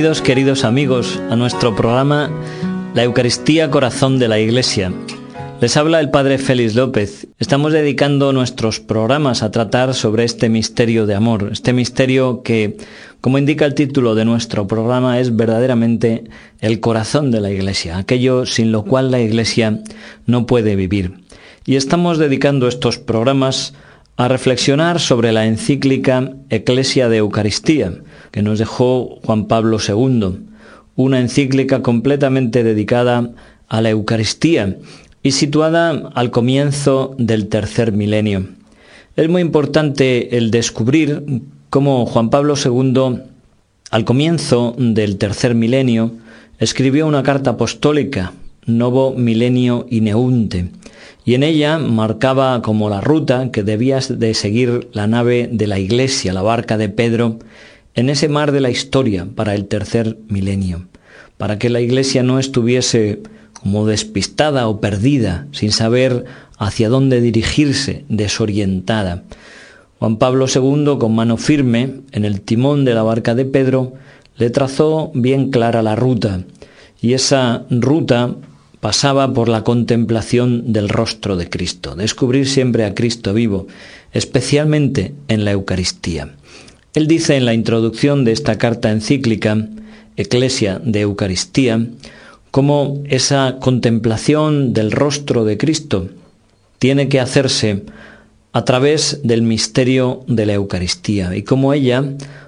Bienvenidos queridos amigos a nuestro programa La Eucaristía Corazón de la Iglesia. Les habla el Padre Félix López. Estamos dedicando nuestros programas a tratar sobre este misterio de amor, este misterio que, como indica el título de nuestro programa, es verdaderamente el corazón de la Iglesia, aquello sin lo cual la Iglesia no puede vivir. Y estamos dedicando estos programas a reflexionar sobre la encíclica Eclesia de Eucaristía, que nos dejó Juan Pablo II, una encíclica completamente dedicada a la Eucaristía y situada al comienzo del tercer milenio. Es muy importante el descubrir cómo Juan Pablo II, al comienzo del tercer milenio, escribió una carta apostólica, Novo Milenio Ineunte, y en ella marcaba como la ruta que debía de seguir la nave de la Iglesia, la barca de Pedro, en ese mar de la historia para el tercer milenio, para que la Iglesia no estuviese como despistada o perdida, sin saber hacia dónde dirigirse, desorientada. Juan Pablo II, con mano firme, en el timón de la barca de Pedro, le trazó bien clara la ruta, y esa ruta pasaba por la contemplación del rostro de Cristo, descubrir siempre a Cristo vivo, especialmente en la Eucaristía. Él dice en la introducción de esta carta encíclica, Eclesia de Eucaristía, cómo esa contemplación del rostro de Cristo tiene que hacerse a través del misterio de la Eucaristía y cómo ella,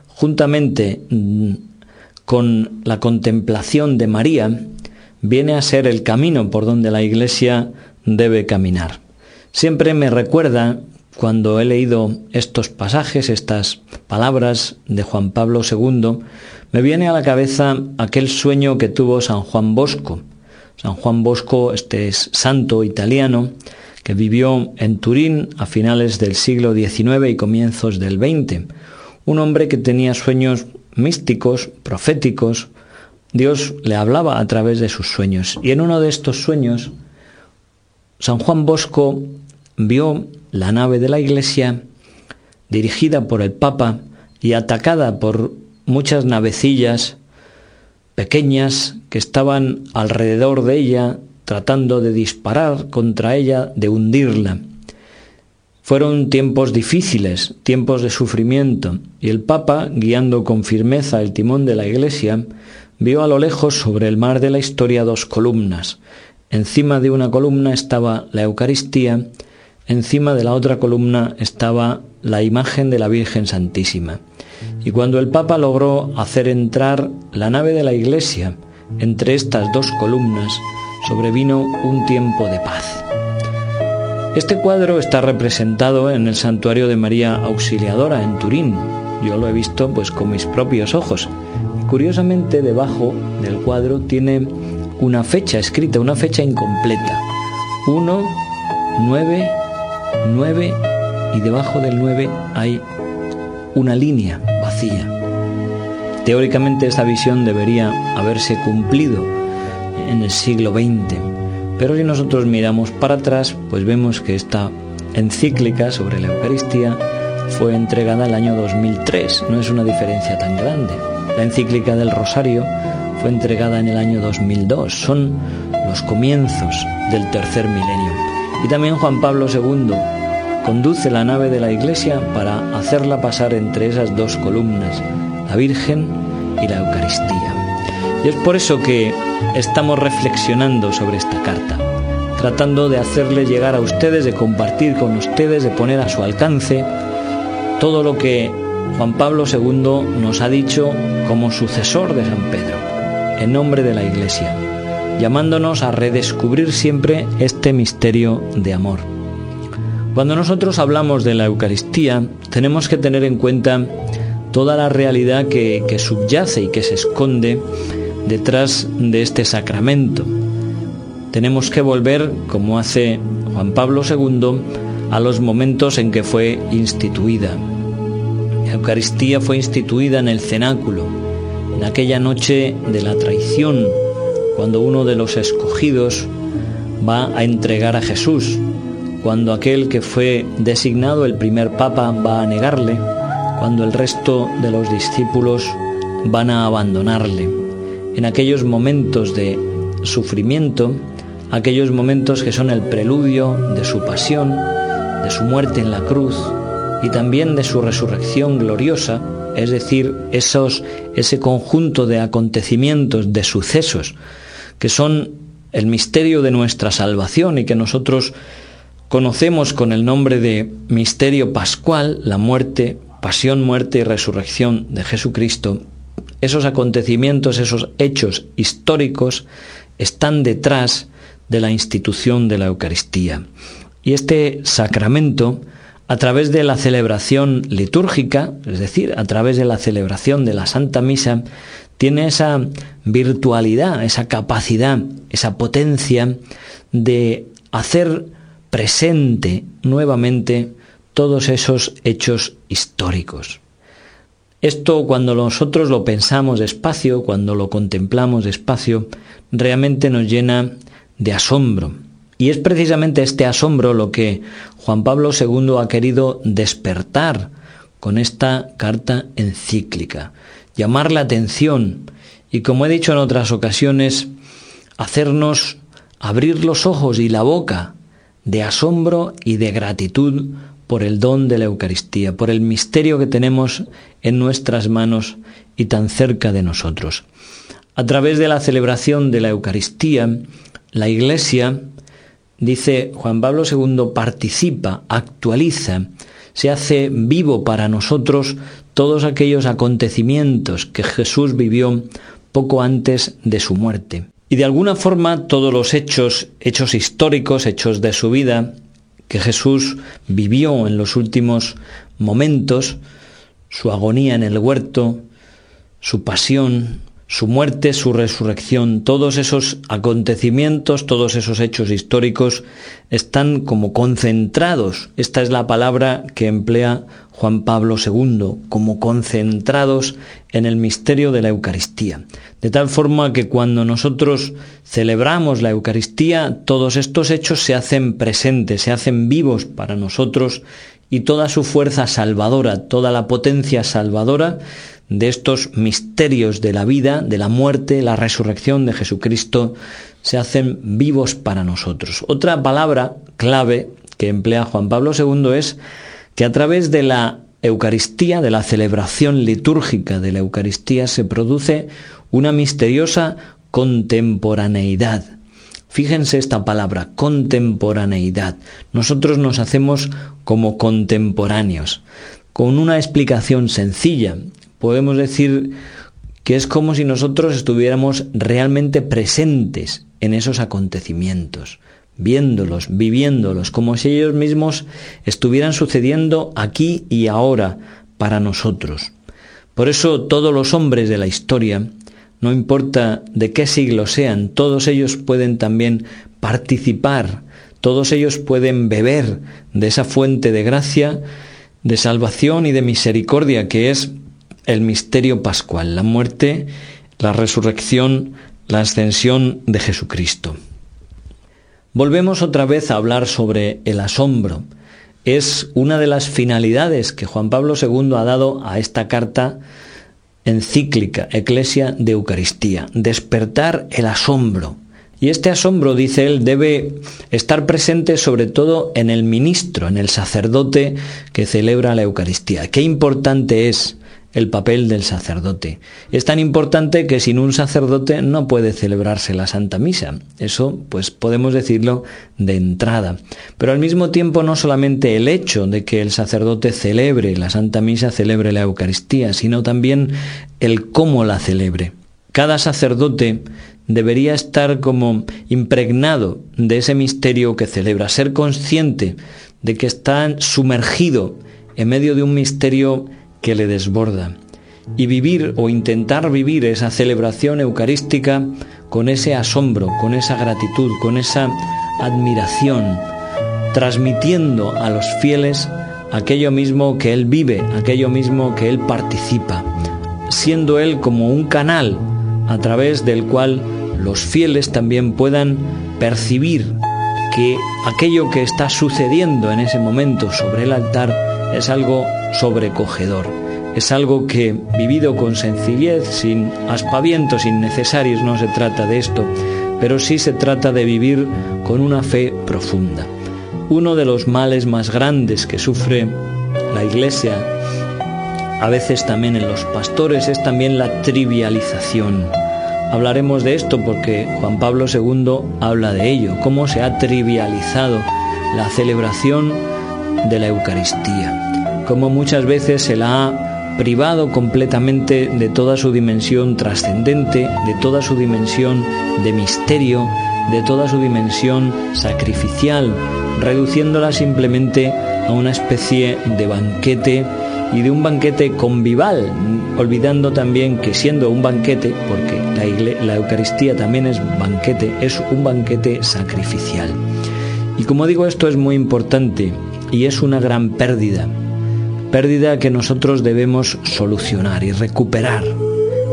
juntamente mm, con la contemplación de María, viene a ser el camino por donde la Iglesia debe caminar. Siempre me recuerda cuando he leído estos pasajes, estas palabras de Juan Pablo II, me viene a la cabeza aquel sueño que tuvo San Juan Bosco. San Juan Bosco, este es santo italiano, que vivió en Turín a finales del siglo XIX y comienzos del XX. Un hombre que tenía sueños místicos, proféticos. Dios le hablaba a través de sus sueños. Y en uno de estos sueños, San Juan Bosco vio la nave de la iglesia dirigida por el Papa y atacada por muchas navecillas pequeñas que estaban alrededor de ella tratando de disparar contra ella, de hundirla. Fueron tiempos difíciles, tiempos de sufrimiento, y el Papa, guiando con firmeza el timón de la iglesia, vio a lo lejos sobre el mar de la historia dos columnas. Encima de una columna estaba la Eucaristía, encima de la otra columna estaba la imagen de la Virgen Santísima. Y cuando el Papa logró hacer entrar la nave de la iglesia entre estas dos columnas, sobrevino un tiempo de paz. Este cuadro está representado en el santuario de María Auxiliadora en Turín. Yo lo he visto pues con mis propios ojos. Curiosamente debajo del cuadro tiene una fecha escrita, una fecha incompleta. 1, 9, 9 y debajo del 9 hay una línea vacía. Teóricamente esta visión debería haberse cumplido en el siglo XX, pero si nosotros miramos para atrás, pues vemos que esta encíclica sobre la Eucaristía fue entregada el año 2003, no es una diferencia tan grande. La encíclica del Rosario fue entregada en el año 2002, son los comienzos del tercer milenio. Y también Juan Pablo II conduce la nave de la iglesia para hacerla pasar entre esas dos columnas, la Virgen y la Eucaristía. Y es por eso que estamos reflexionando sobre esta carta, tratando de hacerle llegar a ustedes, de compartir con ustedes, de poner a su alcance todo lo que Juan Pablo II nos ha dicho como sucesor de San Pedro, en nombre de la Iglesia, llamándonos a redescubrir siempre este misterio de amor cuando nosotros hablamos de la Eucaristía, tenemos que tener en cuenta toda la realidad que, subyace y que se esconde detrás de este sacramento. Tenemos que volver, como hace Juan Pablo II, a los momentos en que fue instituida. La Eucaristía fue instituida en el cenáculo, en aquella noche de la traición, cuando uno de los escogidos va a entregar a Jesús cuando aquel que fue designado el primer papa va a negarle, cuando el resto de los discípulos van a abandonarle. En aquellos momentos de sufrimiento, aquellos momentos que son el preludio de su pasión, de su muerte en la cruz y también de su resurrección gloriosa, es decir, esos, ese conjunto de acontecimientos, de sucesos, que son el misterio de nuestra salvación y que nosotros conocemos con el nombre de misterio pascual, la muerte, pasión, muerte y resurrección de Jesucristo, esos acontecimientos, esos hechos históricos están detrás de la institución de la Eucaristía. Y este sacramento, a través de la celebración litúrgica, es decir, a través de la celebración de la Santa Misa, tiene esa virtualidad, esa capacidad, esa potencia de hacer presente nuevamente todos esos hechos históricos. Esto cuando nosotros lo pensamos despacio, cuando lo contemplamos despacio, realmente nos llena de asombro. Y es precisamente este asombro lo que Juan Pablo II ha querido despertar con esta carta encíclica, llamar la atención y, como he dicho en otras ocasiones, hacernos abrir los ojos y la boca de asombro y de gratitud por el don de la Eucaristía, por el misterio que tenemos en nuestras manos y tan cerca de nosotros. A través de la celebración de la Eucaristía, la Iglesia, dice Juan Pablo II, participa, actualiza, se hace vivo para nosotros todos aquellos acontecimientos que Jesús vivió poco antes de su muerte. Y de alguna forma todos los hechos, hechos históricos, hechos de su vida, que Jesús vivió en los últimos momentos, su agonía en el huerto, su pasión, su muerte, su resurrección, todos esos acontecimientos, todos esos hechos históricos están como concentrados. Esta es la palabra que emplea Juan Pablo II, como concentrados en el misterio de la Eucaristía. De tal forma que cuando nosotros celebramos la Eucaristía, todos estos hechos se hacen presentes, se hacen vivos para nosotros y toda su fuerza salvadora, toda la potencia salvadora de estos misterios de la vida, de la muerte, la resurrección de Jesucristo, se hacen vivos para nosotros. Otra palabra clave que emplea Juan Pablo II es que a través de la Eucaristía, de la celebración litúrgica de la Eucaristía, se produce una misteriosa contemporaneidad. Fíjense esta palabra, contemporaneidad. Nosotros nos hacemos como contemporáneos, con una explicación sencilla podemos decir que es como si nosotros estuviéramos realmente presentes en esos acontecimientos, viéndolos, viviéndolos, como si ellos mismos estuvieran sucediendo aquí y ahora para nosotros. Por eso todos los hombres de la historia, no importa de qué siglo sean, todos ellos pueden también participar, todos ellos pueden beber de esa fuente de gracia, de salvación y de misericordia que es el misterio pascual, la muerte, la resurrección, la ascensión de Jesucristo. Volvemos otra vez a hablar sobre el asombro. Es una de las finalidades que Juan Pablo II ha dado a esta carta encíclica, Eclesia de Eucaristía, despertar el asombro. Y este asombro, dice él, debe estar presente sobre todo en el ministro, en el sacerdote que celebra la Eucaristía. Qué importante es el papel del sacerdote. Es tan importante que sin un sacerdote no puede celebrarse la Santa Misa. Eso, pues podemos decirlo de entrada. Pero al mismo tiempo no solamente el hecho de que el sacerdote celebre la Santa Misa, celebre la Eucaristía, sino también el cómo la celebre. Cada sacerdote debería estar como impregnado de ese misterio que celebra, ser consciente de que está sumergido en medio de un misterio que le desborda. Y vivir o intentar vivir esa celebración eucarística con ese asombro, con esa gratitud, con esa admiración, transmitiendo a los fieles aquello mismo que Él vive, aquello mismo que Él participa, siendo Él como un canal a través del cual los fieles también puedan percibir que aquello que está sucediendo en ese momento sobre el altar es algo sobrecogedor, es algo que, vivido con sencillez, sin aspavientos innecesarios, no se trata de esto, pero sí se trata de vivir con una fe profunda. Uno de los males más grandes que sufre la Iglesia, a veces también en los pastores, es también la trivialización. Hablaremos de esto porque Juan Pablo II habla de ello, cómo se ha trivializado la celebración de la Eucaristía, cómo muchas veces se la ha privado completamente de toda su dimensión trascendente, de toda su dimensión de misterio, de toda su dimensión sacrificial, reduciéndola simplemente a una especie de banquete y de un banquete convival, olvidando también que siendo un banquete, porque la, la Eucaristía también es banquete, es un banquete sacrificial. Y como digo, esto es muy importante y es una gran pérdida pérdida que nosotros debemos solucionar y recuperar.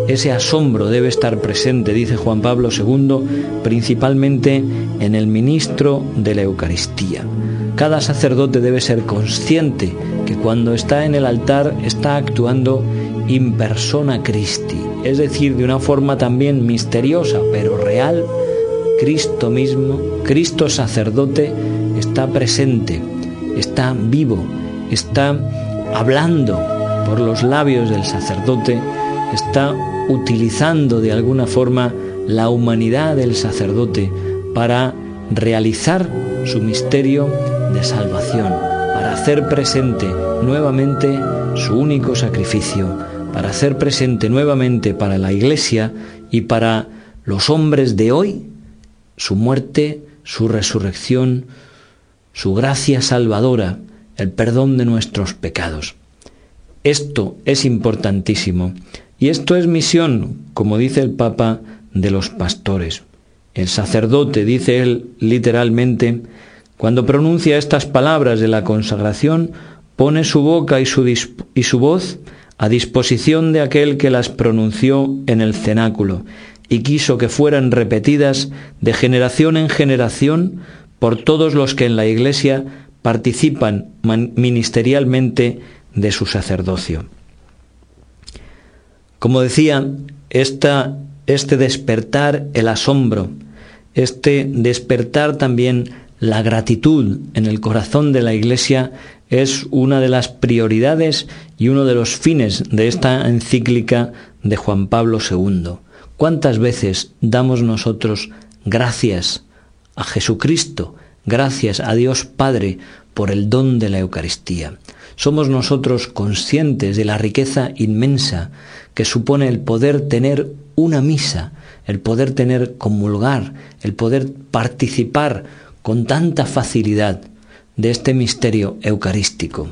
Ese asombro debe estar presente, dice Juan Pablo II, principalmente en el ministro de la Eucaristía. Cada sacerdote debe ser consciente que cuando está en el altar está actuando in persona Christi, es decir, de una forma también misteriosa pero real, Cristo mismo, Cristo sacerdote, está presente, está vivo, está hablando por los labios del sacerdote, está utilizando de alguna forma la humanidad del sacerdote para realizar su misterio de salvación, para hacer presente nuevamente su único sacrificio, para hacer presente nuevamente para la Iglesia y para los hombres de hoy su muerte, su resurrección, su gracia salvadora, el perdón de nuestros pecados. Esto es importantísimo y esto es misión, como dice el Papa, de los pastores. El sacerdote, dice él literalmente, cuando pronuncia estas palabras de la consagración, pone su boca y su, y su voz a disposición de aquel que las pronunció en el cenáculo y quiso que fueran repetidas de generación en generación por todos los que en la Iglesia participan ministerialmente de su sacerdocio. Como decía, este despertar el asombro, este despertar también la gratitud en el corazón de la Iglesia es una de las prioridades y uno de los fines de esta encíclica de Juan Pablo II. ¿Cuántas veces damos nosotros gracias a Jesucristo Gracias a Dios Padre por el don de la Eucaristía. Somos nosotros conscientes de la riqueza inmensa que supone el poder tener una misa, el poder tener comulgar, el poder participar con tanta facilidad de este misterio eucarístico.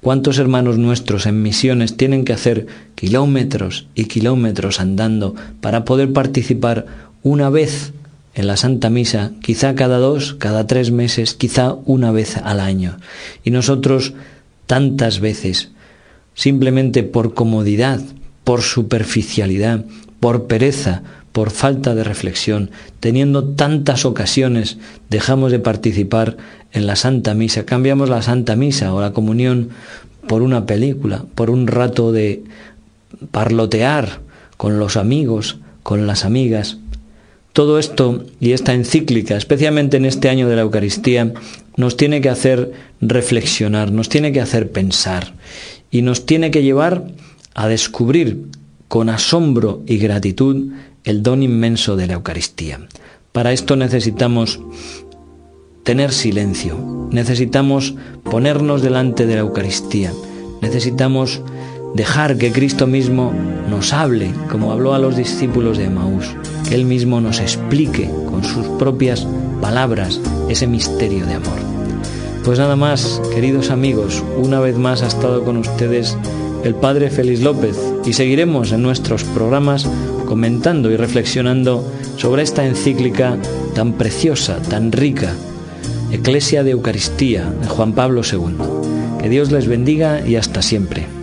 ¿Cuántos hermanos nuestros en misiones tienen que hacer kilómetros y kilómetros andando para poder participar una vez en la Santa Misa, quizá cada dos, cada tres meses, quizá una vez al año. Y nosotros tantas veces, simplemente por comodidad, por superficialidad, por pereza, por falta de reflexión, teniendo tantas ocasiones, dejamos de participar en la Santa Misa, cambiamos la Santa Misa o la comunión por una película, por un rato de parlotear con los amigos, con las amigas, todo esto y esta encíclica, especialmente en este año de la Eucaristía, nos tiene que hacer reflexionar, nos tiene que hacer pensar y nos tiene que llevar a descubrir con asombro y gratitud el don inmenso de la Eucaristía. Para esto necesitamos tener silencio, necesitamos ponernos delante de la Eucaristía, necesitamos dejar que Cristo mismo nos hable, como habló a los discípulos de Maús, que Él mismo nos explique con sus propias palabras ese misterio de amor. Pues nada más, queridos amigos, una vez más ha estado con ustedes el Padre Félix López y seguiremos en nuestros programas comentando y reflexionando sobre esta encíclica tan preciosa, tan rica, Eclesia de Eucaristía de Juan Pablo II. Que Dios les bendiga y hasta siempre.